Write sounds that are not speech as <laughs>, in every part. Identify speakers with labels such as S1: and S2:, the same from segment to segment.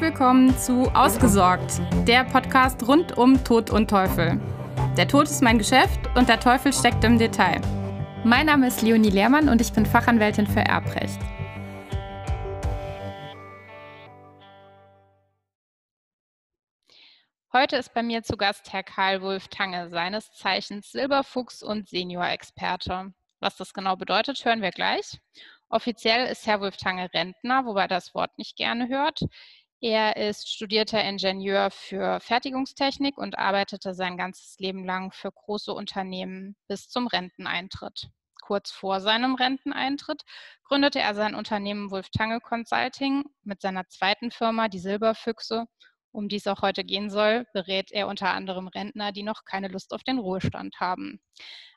S1: Willkommen zu Ausgesorgt, der Podcast rund um Tod und Teufel. Der Tod ist mein Geschäft und der Teufel steckt im Detail. Mein Name ist Leonie Lehrmann und ich bin Fachanwältin für Erbrecht. Heute ist bei mir zu Gast Herr Karl Wulf Tange, seines Zeichens Silberfuchs und Senior-Experte. Was das genau bedeutet, hören wir gleich. Offiziell ist Herr Wulf Tange Rentner, wobei er das Wort nicht gerne hört. Er ist studierter Ingenieur für Fertigungstechnik und arbeitete sein ganzes Leben lang für große Unternehmen bis zum Renteneintritt. Kurz vor seinem Renteneintritt gründete er sein Unternehmen Wulf Tange Consulting mit seiner zweiten Firma, die Silberfüchse, um die es auch heute gehen soll, berät er unter anderem Rentner, die noch keine Lust auf den Ruhestand haben.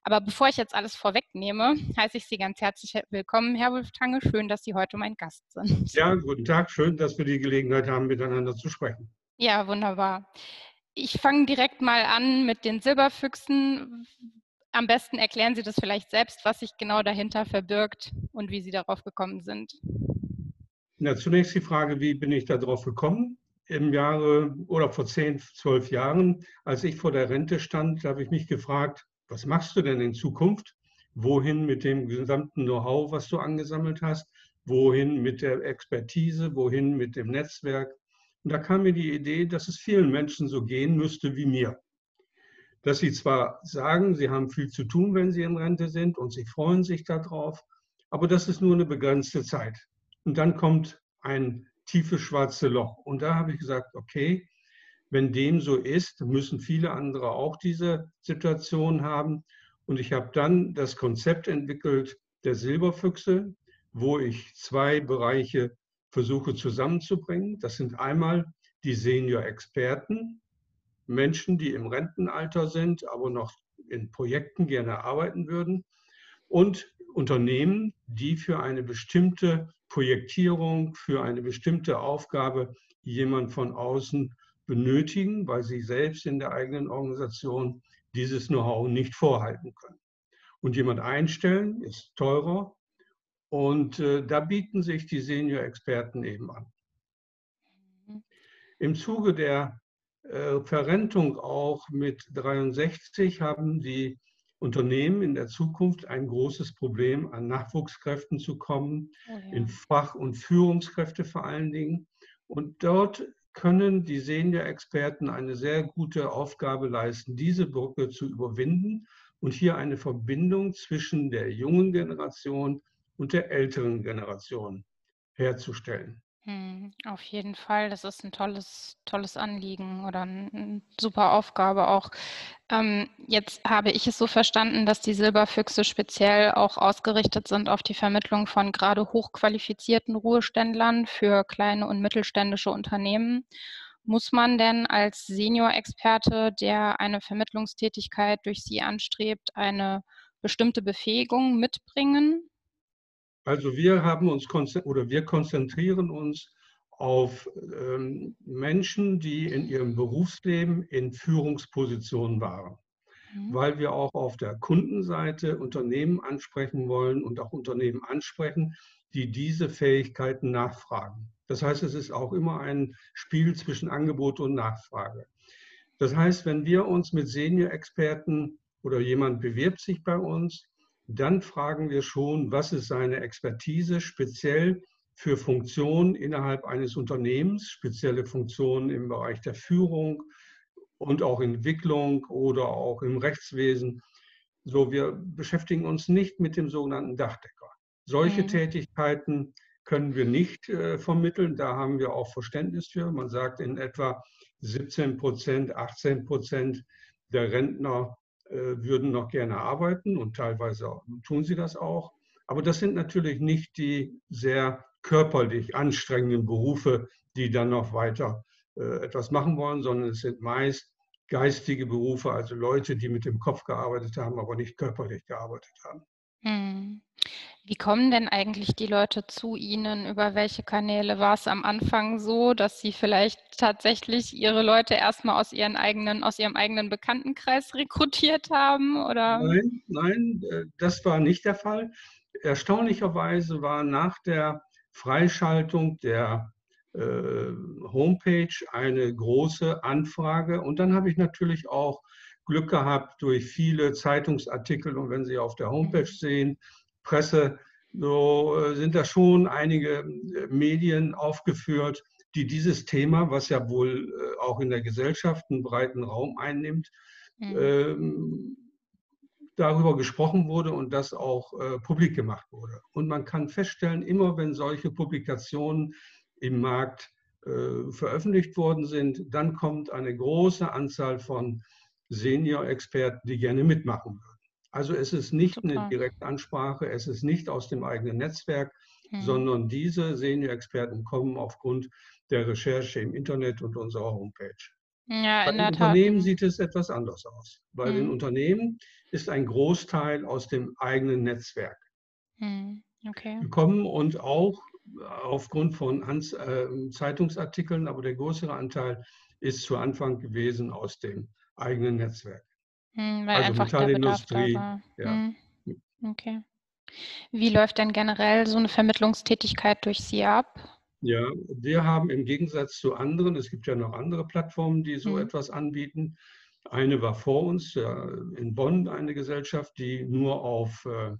S1: Aber bevor ich jetzt alles vorwegnehme, heiße ich Sie ganz herzlich willkommen, Herr Wolftange. Schön, dass Sie heute mein Gast sind.
S2: Ja, guten Tag. Schön, dass wir die Gelegenheit haben, miteinander zu sprechen.
S1: Ja, wunderbar. Ich fange direkt mal an mit den Silberfüchsen. Am besten erklären Sie das vielleicht selbst, was sich genau dahinter verbirgt und wie Sie darauf gekommen sind.
S2: Na, zunächst die Frage, wie bin ich darauf gekommen? Im Jahre oder vor zehn, zwölf Jahren, als ich vor der Rente stand, habe ich mich gefragt, was machst du denn in Zukunft? Wohin mit dem gesamten Know-how, was du angesammelt hast? Wohin mit der Expertise? Wohin mit dem Netzwerk? Und da kam mir die Idee, dass es vielen Menschen so gehen müsste wie mir. Dass sie zwar sagen, sie haben viel zu tun, wenn sie in Rente sind und sie freuen sich darauf, aber das ist nur eine begrenzte Zeit. Und dann kommt ein tiefes schwarze Loch. Und da habe ich gesagt, okay, wenn dem so ist, müssen viele andere auch diese Situation haben. Und ich habe dann das Konzept entwickelt der Silberfüchse, wo ich zwei Bereiche versuche zusammenzubringen. Das sind einmal die Senior-Experten, Menschen, die im Rentenalter sind, aber noch in Projekten gerne arbeiten würden. Und Unternehmen, die für eine bestimmte Projektierung, für eine bestimmte Aufgabe jemand von außen benötigen, weil sie selbst in der eigenen Organisation dieses Know-how nicht vorhalten können. Und jemand einstellen ist teurer und äh, da bieten sich die Senior-Experten eben an. Mhm. Im Zuge der äh, Verrentung auch mit 63 haben die Unternehmen in der Zukunft ein großes Problem, an Nachwuchskräften zu kommen, oh ja. in Fach- und Führungskräfte vor allen Dingen. Und dort können die Senior-Experten eine sehr gute Aufgabe leisten, diese Brücke zu überwinden und hier eine Verbindung zwischen der jungen Generation und der älteren Generation herzustellen.
S1: Hm, auf jeden Fall, das ist ein tolles, tolles Anliegen oder eine super Aufgabe auch. Ähm, jetzt habe ich es so verstanden, dass die Silberfüchse speziell auch ausgerichtet sind auf die Vermittlung von gerade hochqualifizierten Ruheständlern für kleine und mittelständische Unternehmen. Muss man denn als Senior-Experte, der eine Vermittlungstätigkeit durch Sie anstrebt, eine bestimmte Befähigung mitbringen?
S2: Also wir haben uns oder wir konzentrieren uns auf ähm, Menschen, die in ihrem Berufsleben in Führungspositionen waren, mhm. weil wir auch auf der Kundenseite Unternehmen ansprechen wollen und auch Unternehmen ansprechen, die diese Fähigkeiten nachfragen. Das heißt, es ist auch immer ein Spiel zwischen Angebot und Nachfrage. Das heißt, wenn wir uns mit Senior-Experten oder jemand bewirbt sich bei uns, dann fragen wir schon, was ist seine Expertise speziell für Funktionen innerhalb eines Unternehmens, spezielle Funktionen im Bereich der Führung und auch Entwicklung oder auch im Rechtswesen. So, wir beschäftigen uns nicht mit dem sogenannten Dachdecker. Solche mhm. Tätigkeiten können wir nicht äh, vermitteln. Da haben wir auch Verständnis für. Man sagt, in etwa 17 Prozent, 18 Prozent der Rentner würden noch gerne arbeiten und teilweise tun sie das auch. Aber das sind natürlich nicht die sehr körperlich anstrengenden Berufe, die dann noch weiter äh, etwas machen wollen, sondern es sind meist geistige Berufe, also Leute, die mit dem Kopf gearbeitet haben, aber nicht körperlich gearbeitet haben.
S1: Hm. Wie kommen denn eigentlich die Leute zu Ihnen? Über welche Kanäle war es am Anfang so, dass Sie vielleicht tatsächlich Ihre Leute erstmal aus ihren eigenen, aus Ihrem eigenen Bekanntenkreis <laughs> rekrutiert haben? Oder?
S2: Nein, nein, äh, das war nicht der Fall. Erstaunlicherweise war nach der Freischaltung der äh, Homepage eine große Anfrage. Und dann habe ich natürlich auch Glück gehabt durch viele Zeitungsartikel. Und wenn Sie auf der Homepage mhm. sehen, Presse, so äh, sind da schon einige äh, Medien aufgeführt, die dieses Thema, was ja wohl auch in der Gesellschaft einen breiten Raum einnimmt, mhm. ähm, darüber gesprochen wurde und das auch äh, publik gemacht wurde. Und man kann feststellen, immer wenn solche Publikationen im Markt äh, veröffentlicht worden sind, dann kommt eine große Anzahl von Senior-Experten, die gerne mitmachen würden. Also es ist nicht Super. eine Direktansprache, es ist nicht aus dem eigenen Netzwerk, hm. sondern diese Senior-Experten kommen aufgrund der Recherche im Internet und unserer Homepage. Ja, Bei den Unternehmen Tat. sieht es etwas anders aus. Bei hm. den Unternehmen ist ein Großteil aus dem eigenen Netzwerk hm. okay. gekommen und auch aufgrund von Hans, äh, Zeitungsartikeln, aber der größere Anteil ist zu Anfang gewesen aus dem eigenen Netzwerk.
S1: Hm, weil also Metallindustrie. Ja. Hm. Okay. Wie läuft denn generell so eine Vermittlungstätigkeit durch Sie ab?
S2: Ja, wir haben im Gegensatz zu anderen, es gibt ja noch andere Plattformen, die so mhm. etwas anbieten. Eine war vor uns, ja, in Bonn eine Gesellschaft, die nur auf äh,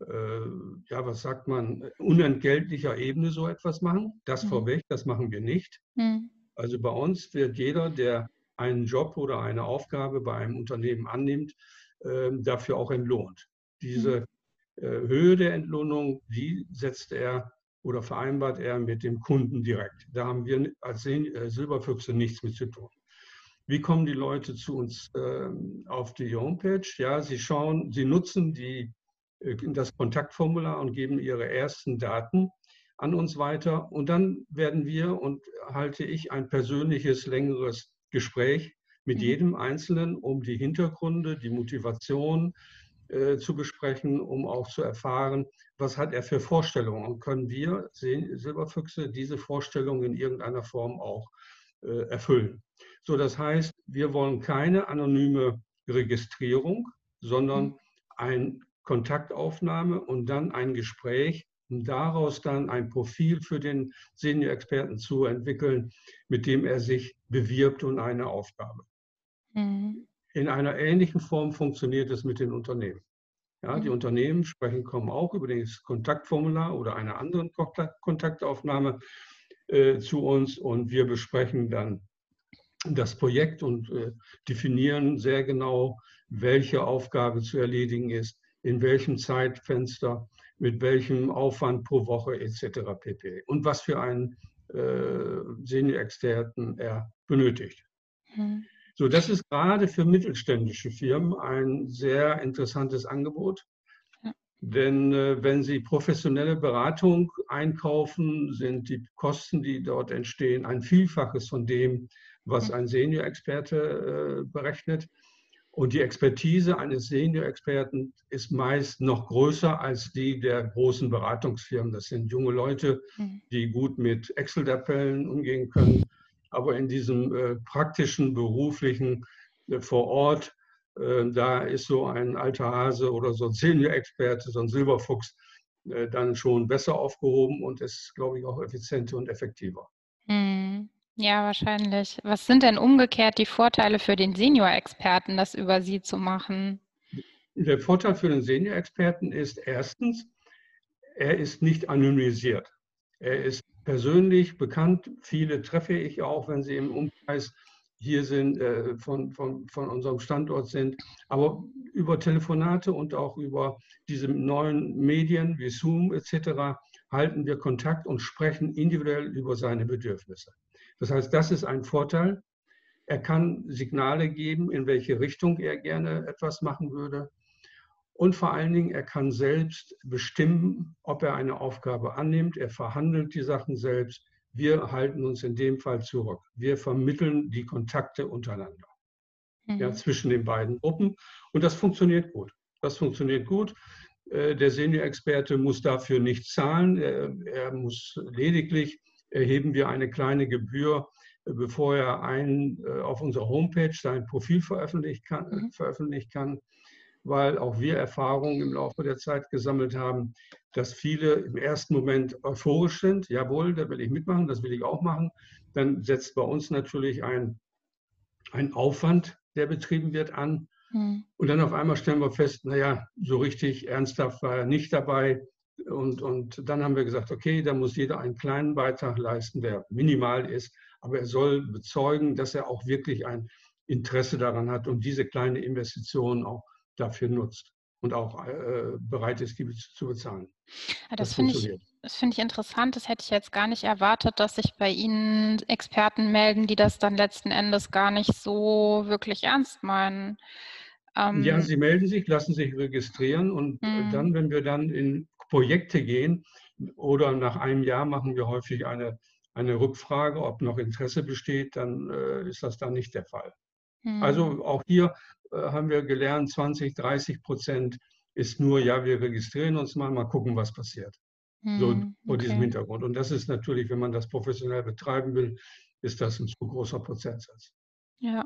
S2: äh, ja, was sagt man, unentgeltlicher Ebene so etwas machen. Das mhm. vorweg, das machen wir nicht. Mhm. Also bei uns wird jeder, der einen Job oder eine Aufgabe bei einem Unternehmen annimmt, ähm, dafür auch entlohnt. Diese mhm. äh, Höhe der Entlohnung, die setzt er oder vereinbart er mit dem Kunden direkt. Da haben wir als äh, Silberfüchse nichts mit zu tun. Wie kommen die Leute zu uns ähm, auf die Homepage? Ja, sie schauen, sie nutzen die äh, das Kontaktformular und geben ihre ersten Daten an uns weiter. Und dann werden wir und halte ich ein persönliches, längeres Gespräch mit mhm. jedem Einzelnen, um die Hintergründe, die Motivation äh, zu besprechen, um auch zu erfahren, was hat er für Vorstellungen und können wir Silberfüchse diese Vorstellungen in irgendeiner Form auch äh, erfüllen. So, das heißt, wir wollen keine anonyme Registrierung, sondern mhm. ein Kontaktaufnahme und dann ein Gespräch, um daraus dann ein Profil für den Senior-Experten zu entwickeln, mit dem er sich bewirbt und eine Aufgabe. Mhm. In einer ähnlichen Form funktioniert es mit den Unternehmen. Ja, die mhm. Unternehmen sprechen, kommen auch über das Kontaktformular oder eine andere Kontaktaufnahme äh, zu uns und wir besprechen dann das Projekt und äh, definieren sehr genau, welche Aufgabe zu erledigen ist, in welchem Zeitfenster, mit welchem Aufwand pro Woche etc. pp. Und was für einen äh, Senior-Experten er benötigt. Mhm. So, das ist gerade für mittelständische Firmen ein sehr interessantes Angebot. Denn äh, wenn Sie professionelle Beratung einkaufen, sind die Kosten, die dort entstehen, ein Vielfaches von dem, was ein Senior-Experte äh, berechnet. Und die Expertise eines Senior-Experten ist meist noch größer als die der großen Beratungsfirmen. Das sind junge Leute, mhm. die gut mit Excel-Tabellen umgehen können. Aber in diesem äh, praktischen, beruflichen, äh, vor Ort, äh, da ist so ein alter Hase oder so ein Senior-Experte, so ein Silberfuchs, äh, dann schon besser aufgehoben und ist, glaube ich, auch effizienter und effektiver.
S1: Mhm. Ja, wahrscheinlich. Was sind denn umgekehrt die Vorteile für den Senior-Experten, das über Sie zu machen?
S2: Der Vorteil für den Senior-Experten ist erstens, er ist nicht anonymisiert. Er ist persönlich bekannt. Viele treffe ich auch, wenn sie im Umkreis hier sind, äh, von, von, von unserem Standort sind. Aber über Telefonate und auch über diese neuen Medien wie Zoom etc. halten wir Kontakt und sprechen individuell über seine Bedürfnisse. Das heißt, das ist ein Vorteil. Er kann Signale geben, in welche Richtung er gerne etwas machen würde. Und vor allen Dingen, er kann selbst bestimmen, ob er eine Aufgabe annimmt. Er verhandelt die Sachen selbst. Wir halten uns in dem Fall zurück. Wir vermitteln die Kontakte untereinander, mhm. ja, zwischen den beiden Gruppen. Und das funktioniert gut. Das funktioniert gut. Äh, der Senior-Experte muss dafür nicht zahlen. Er, er muss lediglich erheben wir eine kleine Gebühr, äh, bevor er ein, äh, auf unserer Homepage sein Profil veröffentlichen kann. Mhm. Veröffentlichen kann. weil auch wir Erfahrungen im Laufe der Zeit gesammelt haben, dass viele im ersten Moment euphorisch sind. Jawohl, da will ich mitmachen, das will ich auch machen. Dann setzt bei uns natürlich ein, ein Aufwand, der betrieben wird, an. Mhm. Und dann auf einmal stellen wir fest, naja, so richtig ernsthaft war er nicht dabei. Und, und dann haben wir gesagt, okay, da muss jeder einen kleinen Beitrag leisten, der minimal ist, aber er soll bezeugen, dass er auch wirklich ein Interesse daran hat und diese kleine Investition auch dafür nutzt und auch äh, bereit ist, die zu bezahlen.
S1: Ja, das, das finde ich, find ich interessant. Das hätte ich jetzt gar nicht erwartet, dass sich bei Ihnen Experten melden, die das dann letzten Endes gar nicht so wirklich ernst meinen.
S2: Ähm, ja, sie melden sich, lassen sich registrieren und mh. dann, wenn wir dann in Projekte gehen oder nach einem Jahr machen wir häufig eine, eine Rückfrage, ob noch Interesse besteht, dann äh, ist das dann nicht der Fall. Mh. Also auch hier äh, haben wir gelernt, 20, 30 Prozent ist nur, ja, wir registrieren uns mal, mal gucken, was passiert. So hm, vor okay. diesem Hintergrund. Und das ist natürlich, wenn man das professionell betreiben will, ist das ein zu großer Prozentsatz.
S1: Ja,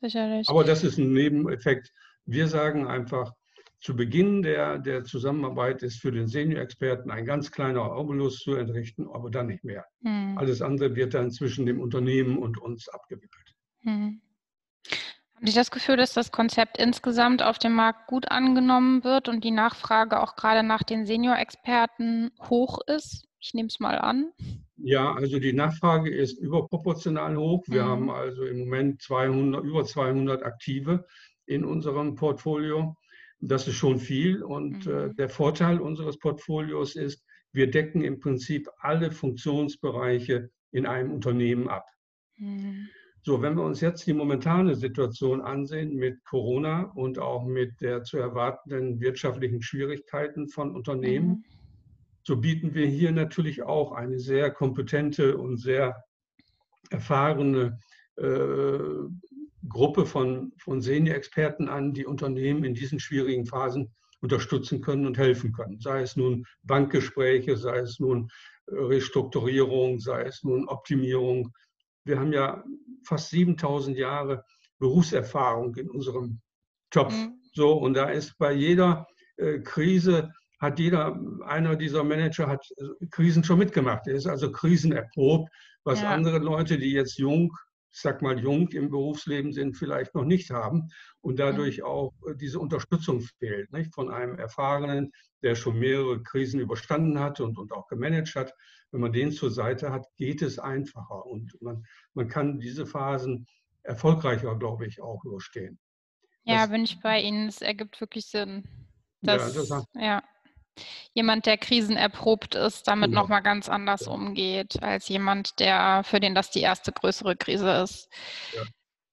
S1: sicherlich.
S2: Aber das ist ein Nebeneffekt. Wir sagen einfach, zu Beginn der, der Zusammenarbeit ist für den Senior-Experten ein ganz kleiner Obolus zu entrichten, aber dann nicht mehr. Hm. Alles andere wird dann zwischen dem Unternehmen und uns abgewickelt. Hm.
S1: Haben Sie das Gefühl, dass das Konzept insgesamt auf dem Markt gut angenommen wird und die Nachfrage auch gerade nach den Senior-Experten hoch ist? Ich nehme es mal an.
S2: Ja, also die Nachfrage ist überproportional hoch. Wir mhm. haben also im Moment 200, über 200 Aktive in unserem Portfolio. Das ist schon viel. Und mhm. äh, der Vorteil unseres Portfolios ist, wir decken im Prinzip alle Funktionsbereiche in einem Unternehmen ab. Mhm. So, wenn wir uns jetzt die momentane Situation ansehen mit Corona und auch mit der zu erwartenden wirtschaftlichen Schwierigkeiten von Unternehmen, mhm. so bieten wir hier natürlich auch eine sehr kompetente und sehr erfahrene äh, Gruppe von, von Senior-Experten an, die Unternehmen in diesen schwierigen Phasen unterstützen können und helfen können. Sei es nun Bankgespräche, sei es nun Restrukturierung, sei es nun Optimierung wir haben ja fast 7000 Jahre Berufserfahrung in unserem Job. Mhm. So, und da ist bei jeder äh, Krise, hat jeder, einer dieser Manager hat äh, Krisen schon mitgemacht. Er ist also krisenerprobt, was ja. andere Leute, die jetzt jung, ich sag mal jung im Berufsleben sind, vielleicht noch nicht haben und dadurch mhm. auch äh, diese Unterstützung fehlt, nicht? von einem Erfahrenen, der schon mehrere Krisen überstanden hat und, und auch gemanagt hat. Wenn man den zur Seite hat, geht es einfacher und man, man kann diese Phasen erfolgreicher, glaube ich, auch überstehen.
S1: Ja, das, bin ich bei Ihnen. Es ergibt wirklich Sinn. Dass, ja, das ja, jemand, der krisenerprobt ist, damit genau. nochmal ganz anders umgeht, als jemand, der, für den das die erste größere Krise ist.
S2: Ja.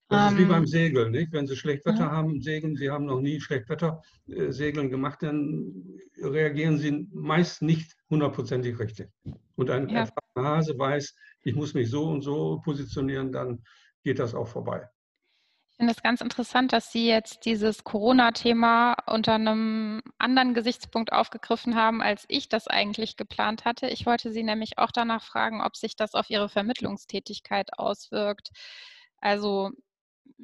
S2: Das ist wie beim ähm, Segeln, nicht? Wenn Sie Schlechtwetter ja. haben, segeln, Sie haben noch nie Schlechtwetter-Segeln äh, gemacht, dann reagieren Sie meist nicht hundertprozentig richtig. Und ein ja. erfahrener Hase weiß, ich muss mich so und so positionieren, dann geht das auch vorbei.
S1: Ich finde es ganz interessant, dass Sie jetzt dieses Corona-Thema unter einem anderen Gesichtspunkt aufgegriffen haben, als ich das eigentlich geplant hatte. Ich wollte Sie nämlich auch danach fragen, ob sich das auf Ihre Vermittlungstätigkeit auswirkt. Also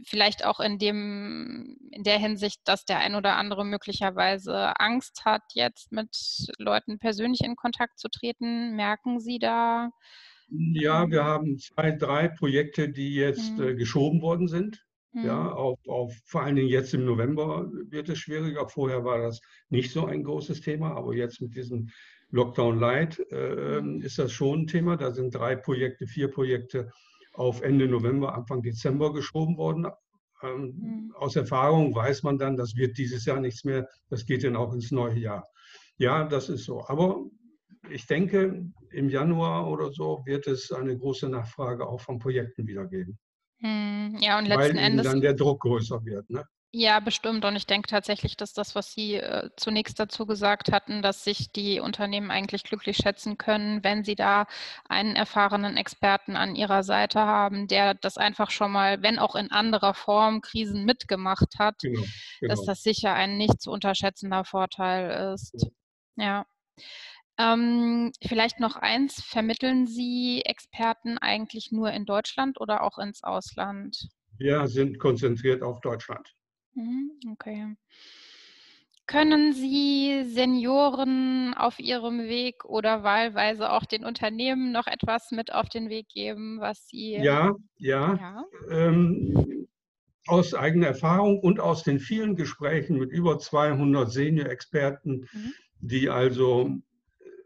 S1: vielleicht auch in dem, in der Hinsicht, dass der ein oder andere möglicherweise Angst hat, jetzt mit Leuten persönlich in Kontakt zu treten. Merken Sie da?
S2: Ja, wir haben zwei, drei Projekte, die jetzt mhm. geschoben worden sind. Mhm. Ja, auf, auf, vor allen Dingen jetzt im November wird es schwieriger. Vorher war das nicht so ein großes Thema, aber jetzt mit diesem Lockdown Light äh, mhm. ist das schon ein Thema. Da sind drei Projekte, vier Projekte auf Ende November, Anfang Dezember geschoben worden. Ähm, mhm. Aus Erfahrung weiß man dann, das wird dieses Jahr nichts mehr, das geht dann auch ins neue Jahr. Ja, das ist so. Aber ich denke, im Januar oder so wird es eine große Nachfrage auch von Projekten wieder geben.
S1: Mhm. Ja, und letzten
S2: Weil
S1: Endes
S2: dann der Druck größer wird. Ne?
S1: Ja, bestimmt. Und ich denke tatsächlich, dass das, was Sie äh, zunächst dazu gesagt hatten, dass sich die Unternehmen eigentlich glücklich schätzen können, wenn sie da einen erfahrenen Experten an ihrer Seite haben, der das einfach schon mal, wenn auch in anderer Form, Krisen mitgemacht hat, genau, genau. dass das sicher ein nicht zu unterschätzender Vorteil ist. Ja. Ähm, vielleicht noch eins, vermitteln Sie Experten eigentlich nur in Deutschland oder auch ins Ausland?
S2: Wir sind konzentriert auf Deutschland.
S1: Mhm, okay. können Sie Senioren auf ihrem Weg oder wahlweise auch den Unternehmen noch etwas mit auf den Weg geben, was Sie.
S2: Ja, ja. ja. Ähm, aus eigener Erfahrung und aus den vielen Gesprächen mit über 200 Senior-Experten, mhm. die also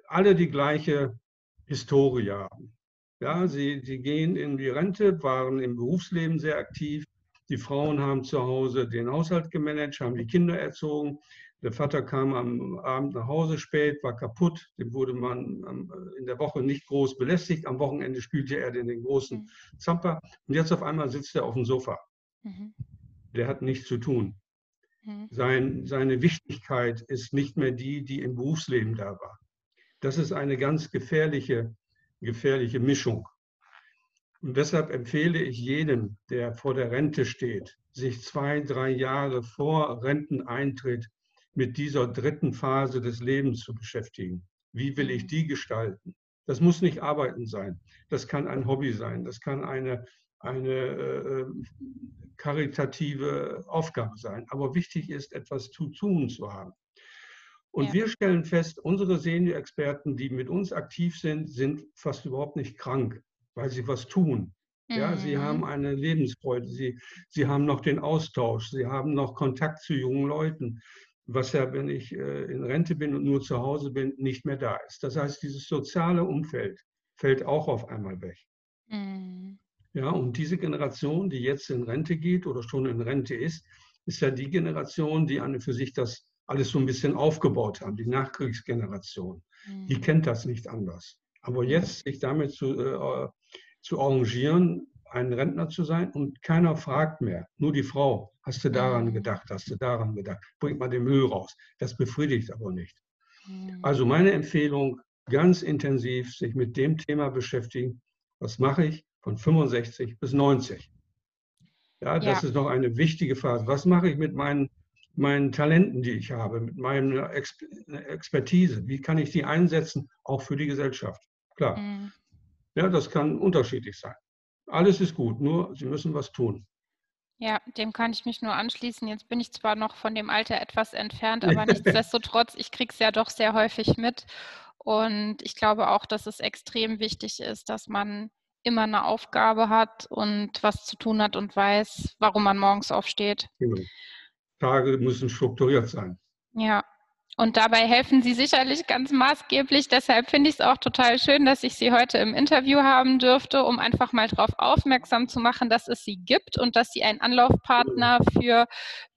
S2: alle die gleiche Historie haben. Ja, sie, sie gehen in die Rente, waren im Berufsleben sehr aktiv. Die Frauen haben zu Hause den Haushalt gemanagt, haben die Kinder erzogen. Der Vater kam am Abend nach Hause spät, war kaputt. Dem wurde man in der Woche nicht groß belästigt. Am Wochenende spielte er den, großen mhm. Zamper. Und jetzt auf einmal sitzt er auf dem Sofa. Mhm. Der hat nichts zu tun. Mhm. Sein, seine Wichtigkeit ist nicht mehr die, die im Berufsleben da war. Das ist eine ganz gefährliche, gefährliche Mischung. Und deshalb empfehle ich jedem, der vor der Rente steht, sich zwei, drei Jahre vor Renteneintritt mit dieser dritten Phase des Lebens zu beschäftigen. Wie will ich mhm. die gestalten? Das muss nicht Arbeiten sein. Das kann ein Hobby sein. Das kann eine, eine äh, karitative Aufgabe sein. Aber wichtig ist, etwas zu tun zu haben. Und ja. wir stellen fest, unsere Senior-Experten, die mit uns aktiv sind, sind fast überhaupt nicht krank, weil sie was tun. Ja, sie mhm. haben eine Lebensfreude, sie, sie haben noch den Austausch, sie haben noch Kontakt zu jungen Leuten, was ja, wenn ich äh, in Rente bin und nur zu Hause bin, nicht mehr da ist. Das heißt, dieses soziale Umfeld fällt auch auf einmal weg. Mhm. Ja, und diese Generation, die jetzt in Rente geht oder schon in Rente ist, ist ja die Generation, die an für sich das alles so ein bisschen aufgebaut haben, die Nachkriegsgeneration. Mhm. Die kennt das nicht anders. Aber jetzt sich damit zu, äh, zu arrangieren, ein Rentner zu sein und keiner fragt mehr, nur die Frau, hast du daran mhm. gedacht, hast du daran gedacht, bringt mal den Müll raus. Das befriedigt aber nicht. Mhm. Also meine Empfehlung, ganz intensiv sich mit dem Thema beschäftigen, was mache ich von 65 bis 90. Ja, das ja. ist noch eine wichtige Phase. Was mache ich mit meinen meinen Talenten, die ich habe, mit meiner Expertise, wie kann ich die einsetzen, auch für die Gesellschaft? Klar. Mhm. Ja, das kann unterschiedlich sein. Alles ist gut, nur Sie müssen was tun.
S1: Ja, dem kann ich mich nur anschließen. Jetzt bin ich zwar noch von dem Alter etwas entfernt, <laughs> aber nichtsdestotrotz, ich kriege es ja doch sehr häufig mit. Und ich glaube auch, dass es extrem wichtig ist, dass man immer eine Aufgabe hat und was zu tun hat und weiß, warum man morgens aufsteht. Genau.
S2: Tage müssen strukturiert sein.
S1: Ja, und dabei helfen Sie sicherlich ganz maßgeblich. Deshalb finde ich es auch total schön, dass ich Sie heute im Interview haben dürfte, um einfach mal darauf aufmerksam zu machen, dass es Sie gibt und dass Sie ein Anlaufpartner für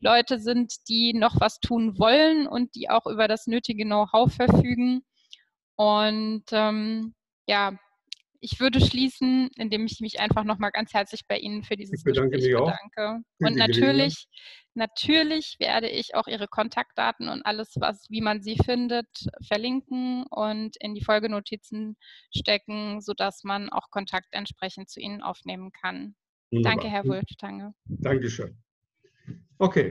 S1: Leute sind, die noch was tun wollen und die auch über das nötige Know-how verfügen. Und ähm, ja, ich würde schließen, indem ich mich einfach nochmal ganz herzlich bei Ihnen für dieses
S2: bedanke
S1: Gespräch
S2: bedanke.
S1: Und natürlich, natürlich werde ich auch Ihre Kontaktdaten und alles, was, wie man sie findet, verlinken und in die Folgenotizen stecken, sodass man auch Kontakt entsprechend zu Ihnen aufnehmen kann. Wunderbar. Danke, Herr Wulftange.
S2: Dankeschön. Okay.